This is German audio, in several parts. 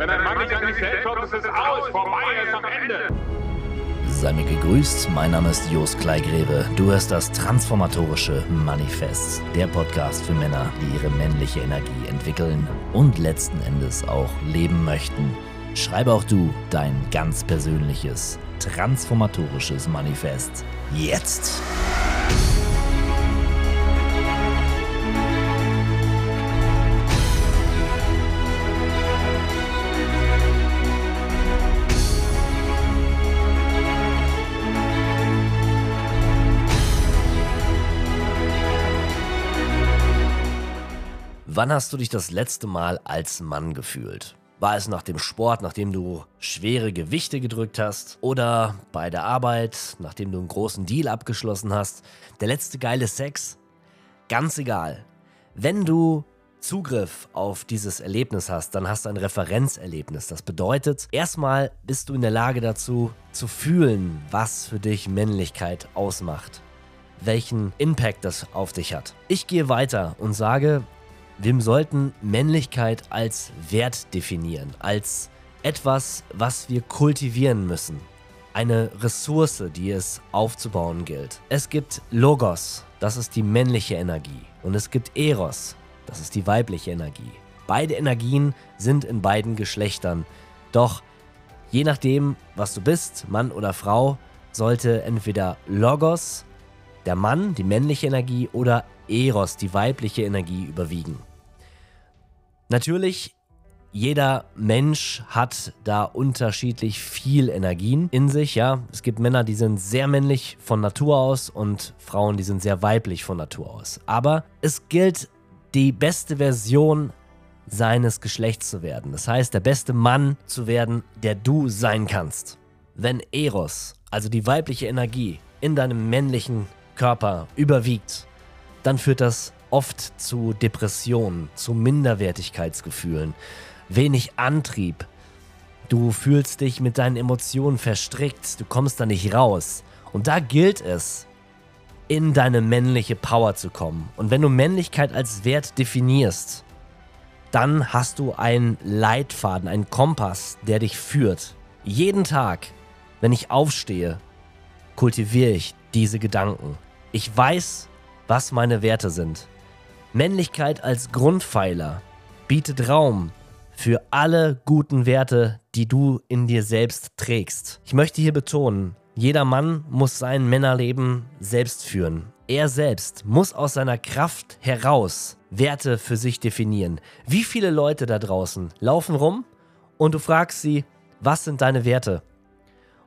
Wenn ein Mann nicht an sich selbst glaubt, ist es aus, vorbei, ist am Ende. Sei mir gegrüßt, mein Name ist Jos Kleigreve. Du hörst das Transformatorische Manifest, der Podcast für Männer, die ihre männliche Energie entwickeln und letzten Endes auch leben möchten. Schreibe auch du dein ganz persönliches, transformatorisches Manifest jetzt. Wann hast du dich das letzte Mal als Mann gefühlt? War es nach dem Sport, nachdem du schwere Gewichte gedrückt hast? Oder bei der Arbeit, nachdem du einen großen Deal abgeschlossen hast? Der letzte geile Sex? Ganz egal. Wenn du Zugriff auf dieses Erlebnis hast, dann hast du ein Referenzerlebnis. Das bedeutet, erstmal bist du in der Lage dazu, zu fühlen, was für dich Männlichkeit ausmacht. Welchen Impact das auf dich hat. Ich gehe weiter und sage, wir sollten Männlichkeit als Wert definieren, als etwas, was wir kultivieren müssen. Eine Ressource, die es aufzubauen gilt. Es gibt Logos, das ist die männliche Energie. Und es gibt Eros, das ist die weibliche Energie. Beide Energien sind in beiden Geschlechtern. Doch je nachdem, was du bist, Mann oder Frau, sollte entweder Logos, der Mann, die männliche Energie, oder Eros, die weibliche Energie überwiegen. Natürlich, jeder Mensch hat da unterschiedlich viel Energien in sich, ja. Es gibt Männer, die sind sehr männlich von Natur aus und Frauen, die sind sehr weiblich von Natur aus. Aber es gilt, die beste Version seines Geschlechts zu werden. Das heißt, der beste Mann zu werden, der du sein kannst. Wenn Eros, also die weibliche Energie, in deinem männlichen Körper überwiegt, dann führt das oft zu Depressionen, zu Minderwertigkeitsgefühlen, wenig Antrieb. Du fühlst dich mit deinen Emotionen verstrickt, du kommst da nicht raus. Und da gilt es, in deine männliche Power zu kommen. Und wenn du Männlichkeit als Wert definierst, dann hast du einen Leitfaden, einen Kompass, der dich führt. Jeden Tag, wenn ich aufstehe, kultiviere ich diese Gedanken. Ich weiß, was meine Werte sind. Männlichkeit als Grundpfeiler bietet Raum für alle guten Werte, die du in dir selbst trägst. Ich möchte hier betonen, jeder Mann muss sein Männerleben selbst führen. Er selbst muss aus seiner Kraft heraus Werte für sich definieren. Wie viele Leute da draußen laufen rum und du fragst sie, was sind deine Werte?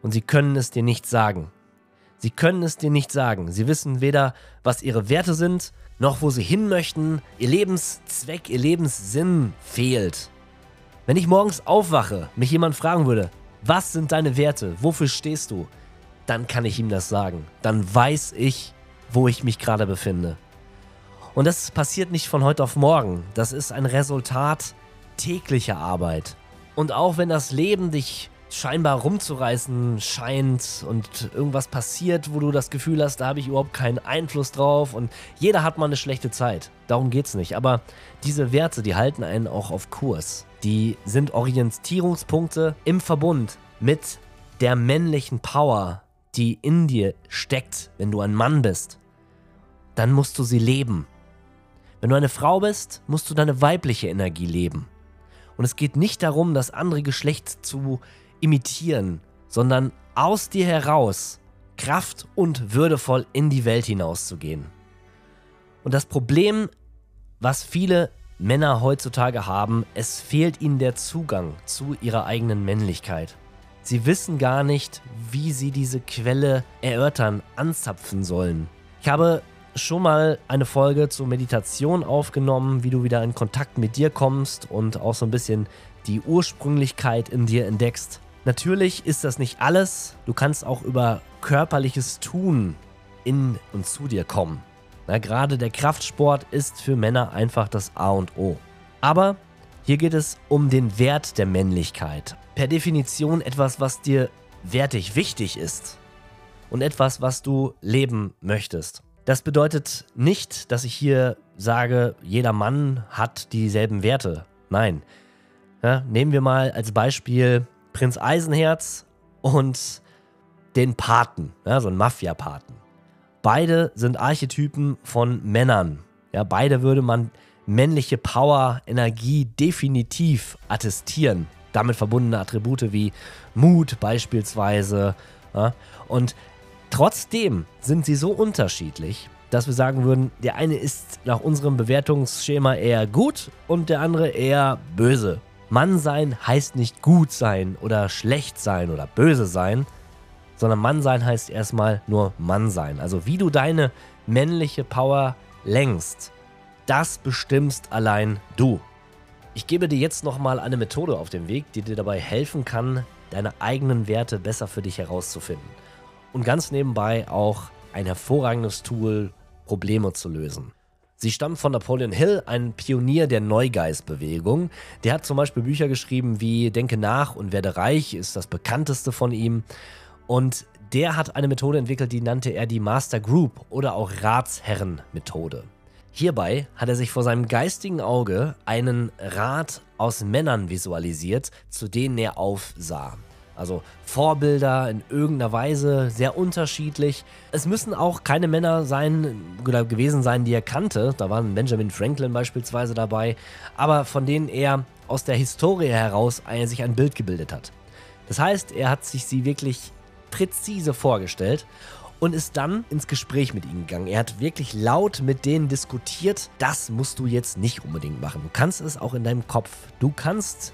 Und sie können es dir nicht sagen. Sie können es dir nicht sagen. Sie wissen weder, was ihre Werte sind, noch wo sie hin möchten. Ihr Lebenszweck, ihr Lebenssinn fehlt. Wenn ich morgens aufwache, mich jemand fragen würde, was sind deine Werte, wofür stehst du, dann kann ich ihm das sagen. Dann weiß ich, wo ich mich gerade befinde. Und das passiert nicht von heute auf morgen. Das ist ein Resultat täglicher Arbeit. Und auch wenn das Leben dich scheinbar rumzureißen scheint und irgendwas passiert, wo du das Gefühl hast, da habe ich überhaupt keinen Einfluss drauf und jeder hat mal eine schlechte Zeit. Darum geht es nicht. Aber diese Werte, die halten einen auch auf Kurs. Die sind Orientierungspunkte im Verbund mit der männlichen Power, die in dir steckt, wenn du ein Mann bist. Dann musst du sie leben. Wenn du eine Frau bist, musst du deine weibliche Energie leben. Und es geht nicht darum, das andere Geschlecht zu imitieren, sondern aus dir heraus kraft- und würdevoll in die Welt hinauszugehen. Und das Problem, was viele Männer heutzutage haben, es fehlt ihnen der Zugang zu ihrer eigenen Männlichkeit. Sie wissen gar nicht, wie sie diese Quelle erörtern, anzapfen sollen. Ich habe schon mal eine Folge zur Meditation aufgenommen, wie du wieder in Kontakt mit dir kommst und auch so ein bisschen die Ursprünglichkeit in dir entdeckst. Natürlich ist das nicht alles. Du kannst auch über körperliches Tun in und zu dir kommen. Na, gerade der Kraftsport ist für Männer einfach das A und O. Aber hier geht es um den Wert der Männlichkeit. Per Definition etwas, was dir wertig wichtig ist. Und etwas, was du leben möchtest. Das bedeutet nicht, dass ich hier sage, jeder Mann hat dieselben Werte. Nein, Ja, nehmen wir mal als Beispiel Prinz Eisenherz und den Paten, ja, so ein Mafia-Paten. Beide sind Archetypen von Männern. Ja, beide würde man männliche Power, Energie definitiv attestieren. Damit verbundene Attribute wie Mut beispielsweise. Ja, und trotzdem sind sie so unterschiedlich, dass wir sagen würden, der eine ist nach unserem Bewertungsschema eher gut und der andere eher böse. Mann sein heißt nicht gut sein oder schlecht sein oder böse sein, sondern Mann sein heißt erstmal nur Mann sein. Also wie du deine männliche Power lenkst, das bestimmst allein du. Ich gebe dir jetzt nochmal eine Methode auf den Weg, die dir dabei helfen kann, deine eigenen Werte besser für dich herauszufinden. Und ganz nebenbei auch ein hervorragendes Tool, Probleme zu lösen. Sie stammt von Napoleon Hill, ein Pionier der Neugeistbewegung. Der hat zum Beispiel Bücher geschrieben wie Denke nach und werde reich, ist das bekannteste von ihm. Und der hat eine Methode entwickelt, die nannte er die Master Group oder auch Ratsherrenmethode. Hierbei hat er sich vor seinem geistigen Auge einen Rat aus Männern visualisiert, zu denen er aufsah. Also Vorbilder in irgendeiner Weise, sehr unterschiedlich. Es müssen auch keine Männer sein oder gewesen sein, die er kannte. Da waren Benjamin Franklin beispielsweise dabei, aber von denen er aus der Historie heraus sich ein Bild gebildet hat. Das heißt, er hat sich sie wirklich präzise vorgestellt und ist dann ins Gespräch mit ihnen gegangen. Er hat wirklich laut mit denen diskutiert. Das musst du jetzt nicht unbedingt machen. Du kannst es auch in deinem Kopf. Du kannst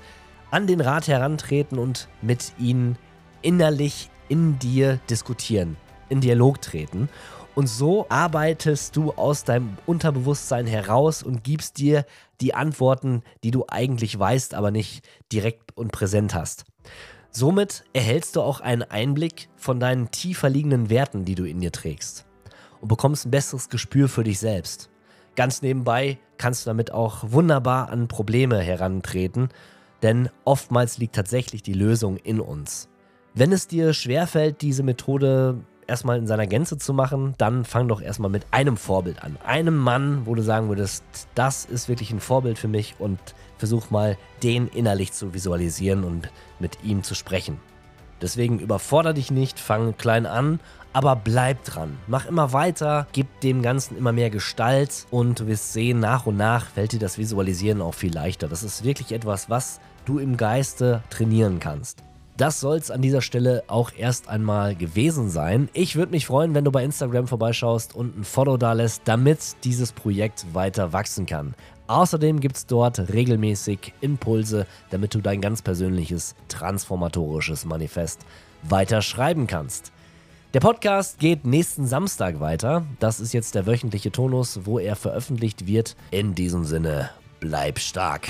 an den Rat herantreten und mit ihnen innerlich in dir diskutieren, in Dialog treten. Und so arbeitest du aus deinem Unterbewusstsein heraus und gibst dir die Antworten, die du eigentlich weißt, aber nicht direkt und präsent hast. Somit erhältst du auch einen Einblick von deinen tiefer liegenden Werten, die du in dir trägst und bekommst ein besseres Gespür für dich selbst. Ganz nebenbei kannst du damit auch wunderbar an Probleme herantreten, denn oftmals liegt tatsächlich die Lösung in uns. Wenn es dir schwerfällt, diese Methode erstmal in seiner Gänze zu machen, dann fang doch erstmal mit einem Vorbild an. Einem Mann, wo du sagen würdest, das ist wirklich ein Vorbild für mich und versuch mal, den innerlich zu visualisieren und mit ihm zu sprechen. Deswegen überforder dich nicht, fang klein an, aber bleib dran. Mach immer weiter, gib dem Ganzen immer mehr Gestalt und du wirst sehen, nach und nach fällt dir das Visualisieren auch viel leichter. Das ist wirklich etwas, was du im Geiste trainieren kannst. Das soll es an dieser Stelle auch erst einmal gewesen sein. Ich würde mich freuen, wenn du bei Instagram vorbeischaust und ein Follow da lässt, damit dieses Projekt weiter wachsen kann. Außerdem gibt es dort regelmäßig Impulse, damit du dein ganz persönliches transformatorisches Manifest weiter schreiben kannst. Der Podcast geht nächsten Samstag weiter. Das ist jetzt der wöchentliche Tonus, wo er veröffentlicht wird. In diesem Sinne, bleib stark.